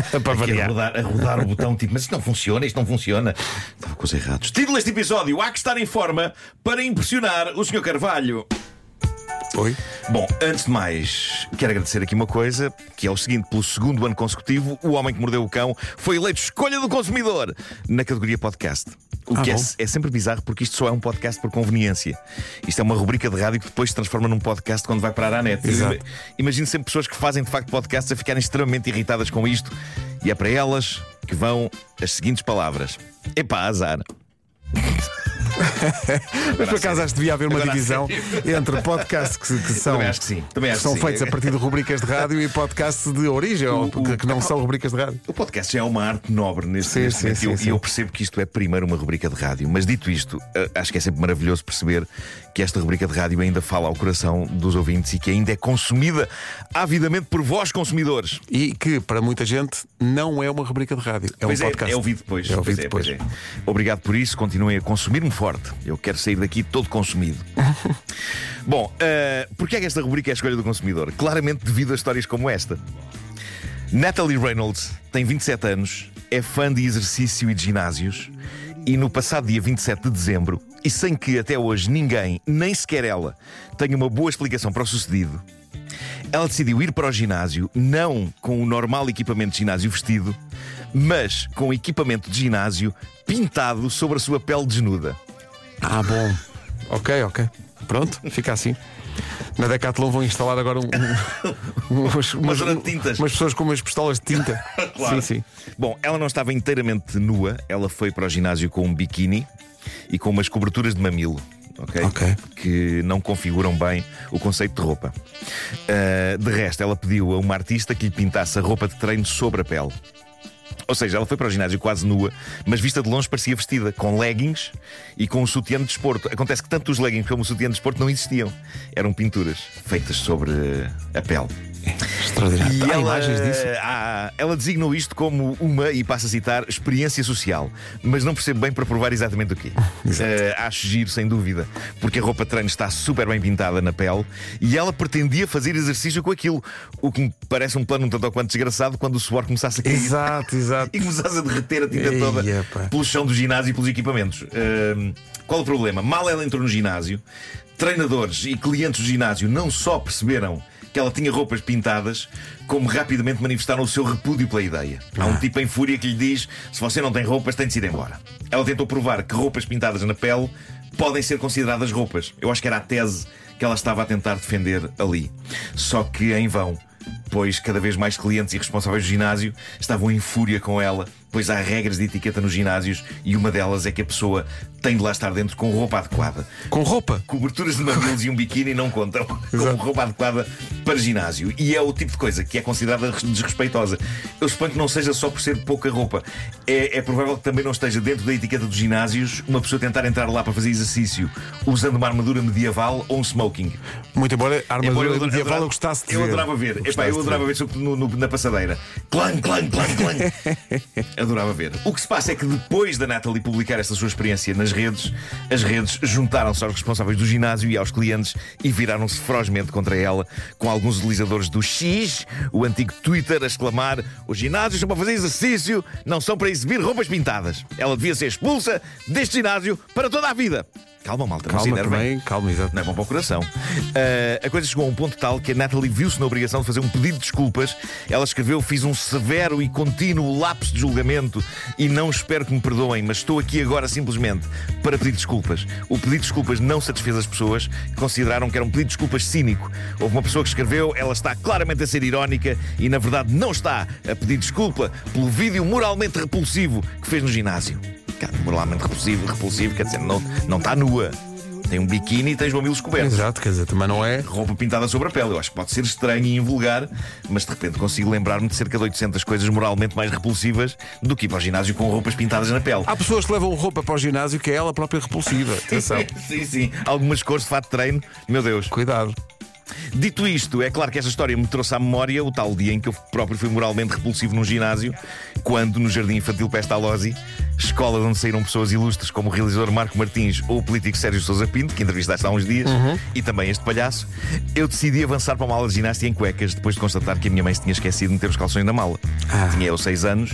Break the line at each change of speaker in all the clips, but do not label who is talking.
Para
Aqui a
variar.
rodar, a rodar o botão, tipo, mas isto não funciona, isto não funciona. Estava com os errados. Título deste episódio: Há que estar em forma para impressionar o Sr. Carvalho.
Oi?
Bom, antes de mais, quero agradecer aqui uma coisa, que é o seguinte: pelo segundo ano consecutivo, o homem que mordeu o cão foi eleito escolha do consumidor na categoria podcast. O
Ah,
que é, é sempre bizarro porque isto só é um podcast por conveniência. Isto é uma rubrica de rádio que depois se transforma num podcast quando vai parar à net.
Exato.
Imagino sempre pessoas que fazem de facto podcasts a ficarem extremamente irritadas com isto, e é para elas que vão as seguintes palavras: Epá, azar.
Mas por acaso acho que devia haver uma
Agora
divisão entre podcasts que, que são,
Também acho que sim. Também
que são
que sim.
feitos a partir de rubricas de rádio e podcasts de origem, ou que, que não são rubricas de rádio.
O podcast já é uma arte nobre neste,
Sim,
neste
sim,
momento
sim,
e eu-
sim.
eu percebo que isto é primeiro uma rubrica de rádio. Mas dito isto, eh, acho que é sempre maravilhoso perceber que esta rubrica de rádio ainda fala ao coração dos ouvintes e que ainda é consumida avidamente por vós, consumidores.
E que, para muita gente, não é uma rubrica de rádio. É
pois
um
é,
podcast.
é ouvido depois.
É ouvido
Pois
depois.
pois é. Obrigado por isso, continuem a consumir-me forte. Eu quero sair daqui todo consumido. Bom, eh, porquê é que esta rubrica é a escolha do consumidor? Claramente devido a histórias como esta. Natalie Reynolds tem 27 anos, é fã de exercício e de ginásios e no passado dia 27 de dezembro, e sem que até hoje ninguém, nem sequer ela, tenha uma boa explicação para o sucedido, ela decidiu ir para o ginásio não com o normal equipamento de ginásio vestido, mas com o equipamento de ginásio pintado sobre a sua pele desnuda.
Ah, bom. Ok, ok. Pronto, fica assim. Na Decathlon vão instalar agora um, um- umas, umas,
tintas.
umas pessoas com umas pistolas de tinta.
Claro.
Sim, sim.
Bom, ela não estava inteiramente nua, ela foi para o ginásio com um biquíni e com umas coberturas de mamilo. ok?
Ok.
Que não configuram bem o conceito de roupa. Ah, de resto, ela pediu a uma artista que lhe pintasse a roupa de treino sobre a pele. Ou seja, ela foi para o ginásio quase nua, mas vista de longe parecia vestida, com leggings e com um sutiã de desporto. Acontece que tanto os leggings como o sutiã de desporto não existiam. Eram pinturas feitas sobre eh, a pele.
Extraordinário.
E
Há
ela,
imagens disso?
há- ela designou isto como uma, e passo a citar, experiência social. Mas não percebo bem para provar exatamente o quê. Eh, acho giro, sem dúvida, porque a roupa de treino está super bem pintada na pele e ela pretendia fazer exercício com aquilo. O que me parece um plano um tanto ou quanto desgraçado quando o suor começasse a cair.
Exato, exato.
E começasse a derreter a tinta
Ei,
toda
epá.
pelo chão do ginásio e pelos equipamentos. Ahm, qual o problema? Mal ela entrou no ginásio, treinadores e clientes do ginásio não só perceberam que ela tinha roupas pintadas, como rapidamente manifestaram o seu repúdio pela ideia. Há
Ah.
um tipo em fúria que lhe diz: se você não tem roupas, tem de se ir embora. Ela tentou provar que roupas pintadas na pele podem ser consideradas roupas. Eu acho que era a tese que ela estava a tentar defender ali. Só que em vão pois cada vez mais clientes e responsáveis do ginásio estavam em fúria com ela, pois há regras de etiqueta nos ginásios e uma delas é que a pessoa tem de lá estar dentro com roupa adequada.
Com roupa.
Coberturas de mamilos e um biquíni não contam como roupa adequada para ginásio. E é o tipo de coisa que é considerada desrespeitosa. Eu suponho que não seja só por ser pouca roupa. É, é provável que também não esteja dentro da etiqueta dos ginásios uma pessoa tentar entrar lá para fazer exercício usando uma armadura medieval ou um smoking.
Muito embora a
Embora
armadura
eu adora-
medieval
adorava-
eu gostasse de
eu
ver.
adorava ver. Epá, eu adorava
ver.
ver no- no- na passadeira. Clang, clang, clang, clang. adorava ver. O que se passa é que depois da Natalie publicar esta sua experiência nas redes, as redes juntaram-se aos responsáveis do ginásio e aos clientes e viraram-se ferozmente contra ela, com alguns utilizadores do X, o antigo Twitter, a exclamar: os ginásios são para fazer exercício, não são para exibir roupas pintadas. Ela devia ser expulsa deste ginásio para toda a vida. Calma, malta, não se
Calma também, calma, exato.
Não é bom para o coração. Ah, a coisa chegou a um ponto tal que a Natalie viu-se na obrigação de fazer um pedido de desculpas. Ela escreveu: Fiz um severo e contínuo lapso de julgamento e não espero que me perdoem, mas estou aqui agora simplesmente para pedir desculpas. O pedido de desculpas não satisfez as pessoas que consideraram que era um pedido de desculpas cínico. Houve uma pessoa que escreveu: Ela está claramente a ser irónica e na verdade não está a pedir desculpa pelo vídeo moralmente repulsivo que fez no ginásio. Cara, moralmente repulsivo, repulsivo, quer dizer, não, não está nua. Tem um biquíni e tens mamilos cobertos.
Exato, quer dizer, também não é.
Roupa pintada sobre a pele. Eu acho que pode ser estranho e invulgar, mas de repente consigo lembrar-me de cerca de 800 coisas moralmente mais repulsivas do que ir para o ginásio com roupas pintadas na pele.
Há pessoas que levam roupa para o ginásio que é ela própria repulsiva. Atenção.
sim, sim. Algumas cores de fato de treino. Meu Deus.
Cuidado.
Dito isto, é claro que esta história me trouxe à memória o tal dia em que eu próprio fui moralmente repulsivo num ginásio, quando no Jardim Infantil Pestalozzi, escola de onde saíram pessoas ilustres como o realizador Marco Martins ou o político Sérgio Sousa Pinto, que entrevistaste há uns dias, e também este palhaço, eu decidi avançar para uma aula de ginástica em cuecas depois de constatar que a minha mãe se tinha esquecido de meter os calções na mala.
Ah.
Tinha eu seis anos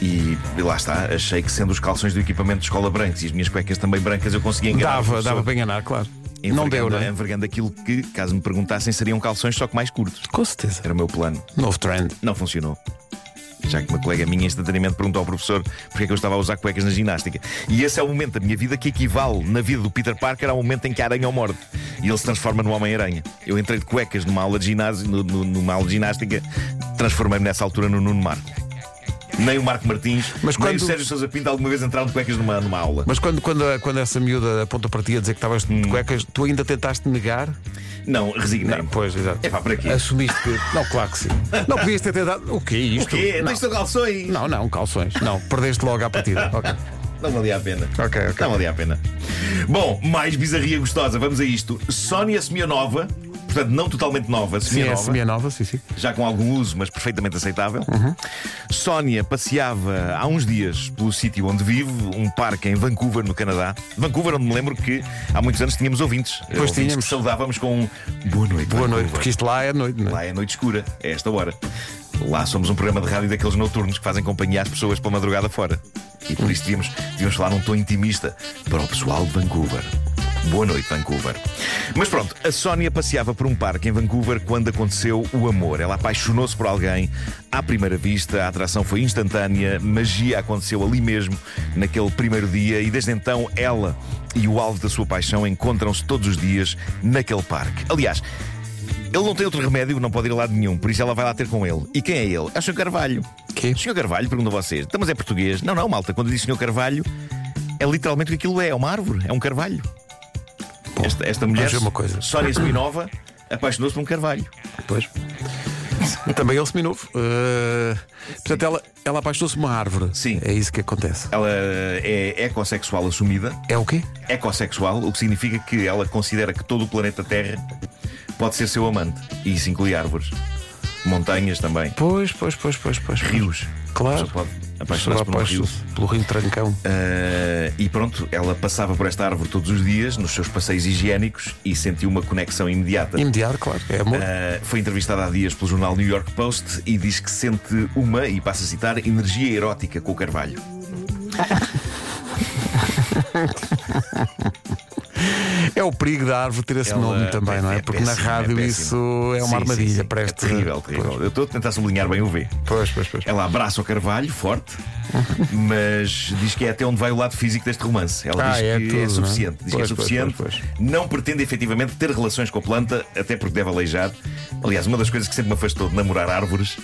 e, e lá está, achei que sendo os calções do equipamento de escola brancos e as minhas cuecas também brancas, eu conseguia enganar.
Dava, dava para enganar, claro. Não deu, não é?
Envergando aquilo que, caso me perguntassem, seriam calções só que mais curtos.
Com certeza.
Era o meu plano.
Novo trend.
Não funcionou. Já que uma colega minha instantaneamente perguntou ao professor porque é que eu estava a usar cuecas na ginástica. E esse é o momento da minha vida que equivale na vida do Peter Parker ao momento em que a aranha o morde. E ele se transforma no Homem-Aranha. Eu entrei de cuecas numa aula de ginásio, no- no- numa aula de ginástica, transformei-me nessa altura no Nuno Marco. Nem o Marco Martins,
Mas
nem
quando-
o Sérgio Sousa Pinto alguma vez entraram de cuecas numa, numa aula.
Mas quando, quando, quando essa miúda aponta para ti a dizer que estavas
Hum.
de cuecas, tu ainda tentaste negar?
Não, resignei-me.
Pois, exato.
É pá, para quê?
Assumiste que. Não, claro que sim. Não podias ter tentado. O que é
O
isto?
quê?
Não.
Tens de calções?
não, não, calções. Não, perdeste logo à partida. Ok.
Não valia a pena.
Ok, ok.
Não valia a pena. Bom, mais bizarria gostosa, vamos a isto. Sónia Semianova, portanto, não totalmente nova,
Sim, é semi-nova, sim, sim.
já com algum uso, mas perfeitamente aceitável.
Uhum.
Sónia passeava há uns dias pelo sítio onde vive, um parque em Vancouver, no Canadá. Vancouver, onde me lembro que há muitos anos tínhamos ouvintes.
Pois
ouvintes
tínhamos.
saudávamos com um boa noite.
Boa noite,
Vancouver."
porque isto lá é noite, não é?
Lá é noite escura, é esta hora. Lá somos um programa de rádio daqueles noturnos que fazem companhia às pessoas pela madrugada fora. E por isso devíamos, devíamos falar num tom intimista para o pessoal de Vancouver. Boa noite, Vancouver. Mas pronto, a Sónia passeava por um parque em Vancouver quando aconteceu o amor. Ela apaixonou-se por alguém à primeira vista, a atração foi instantânea, magia aconteceu ali mesmo, naquele primeiro dia, e desde então ela e o alvo da sua paixão encontram-se todos os dias naquele parque. Aliás, ele não tem outro remédio, não pode ir a lado nenhum, por isso ela vai lá ter com ele. E quem é ele? É o Sr. Carvalho.
Quê?
O Sr. Carvalho, pergunta a vocês. Então, mas é português? Não, não, malta. Quando diz Sr. Carvalho, é literalmente o que aquilo é: é uma árvore, é um carvalho. Esta, esta mulher,
uma coisa.
Sónia Seminova, apaixonou-se por um carvalho.
Pois. Também ele seminovo. Uh, portanto, ela, ela apaixonou-se por uma árvore.
Sim.
É isso que acontece.
Ela é ecossexual assumida.
É o quê?
Ecossexual, o que significa que ela considera que todo o planeta Terra pode ser seu amante. E isso inclui árvores, montanhas também,
Pois, pois, pois, pois, pois.
rios.
Claro.
A pessoa pode apaixonar-se por um rio.
Pelo Rio Trancão.
Uh, e pronto, ela passava por esta árvore todos os dias, nos seus passeios higiênicos, e sentiu uma conexão imediata.
Imediato, claro. É amor.
Uh, foi entrevistada há dias pelo jornal New York Post e diz que sente uma, e passa a citar, energia erótica com o Carvalho.
É o perigo da árvore ter esse
Ela-
nome também, não é?
é
Porque na
péssimo,
rádio
é péssimo.
isso é uma
Sim,
armadilha.
sim, sim.
Preste...
É terrível, terrível. Eu estou a tentar sublinhar bem o V.
Pois, pois, pois.
Ela abraça o Carvalho, forte, mas diz que é até onde vai o lado físico deste romance. Ela
Ah,
diz
é
que
tudo,
é
não é?
suficiente. Diz que é
Pois, pois,
suficiente.
pois, pois.
Não pretende efetivamente ter relações com a planta, até porque deve aleijar. Aliás, uma das coisas que sempre me afastou de namorar árvores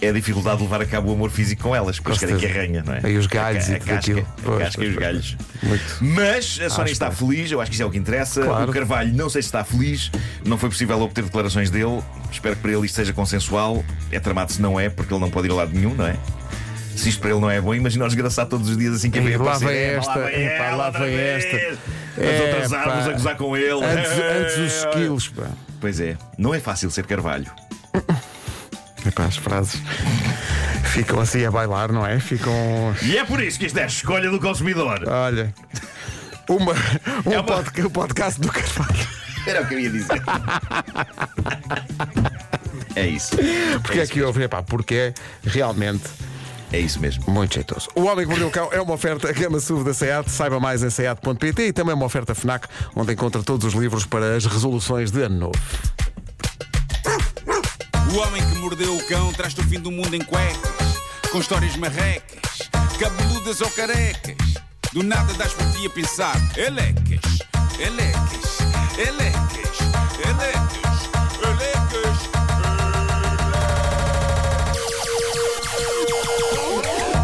é a dificuldade de levar a cabo o amor físico com elas, porque eles querem que arranha, não é?
Aí os galhos
a,
e
a
tudo
casca,
aquilo.
a
Pois,
casca e
pois,
os
pois.
galhos.
Muito.
Mas a Sónia está feliz, eu acho que isso é o que interessa.
Claro.
O Carvalho, não sei se está feliz, não foi possível obter declarações dele. Espero que para ele isto seja consensual. É tramado se não é, porque ele não pode ir a lado nenhum, não é? Se isto para ele não é bom, imagina o desgraçado todos os dias assim que
Ei,
vem
lá vem
É,
esta,
lá vem
epá,
ela
lá vem
vez.
esta.
As outras árvores a gozar com ele.
Antes, antes os skills, pá.
Pois é, não é fácil ser Carvalho.
Epá, as frases ficam assim a bailar, não é? Ficam.
E é por isso que isto é a escolha do consumidor.
Olha. Uma, um,
É uma-
podca- um podcast do Carvalho.
Era o que eu ia dizer. É isso.
Porque é que houve? Epá, porque é realmente
É isso mesmo.
muito jeitoso. O Homem que Mordeu o Cão é uma oferta Gama SUV da SEAT. Saiba mais em seat.pt e também uma oferta FNAC, onde encontra todos os livros para as resoluções de ano novo.
O homem que mordeu o cão traz-te o fim do mundo em cuecas, com histórias marrecas, cabeludas ou carecas. Do nada das por ti a pensar, elecas, elecas, elecas, elecas, elecas.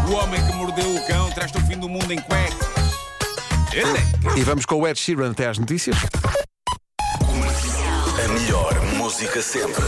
O homem que mordeu o cão traz-te o fim do mundo em cuecas.
Elecas.
E vamos com o Ed Sheeran até às notícias.
A melhor música sempre.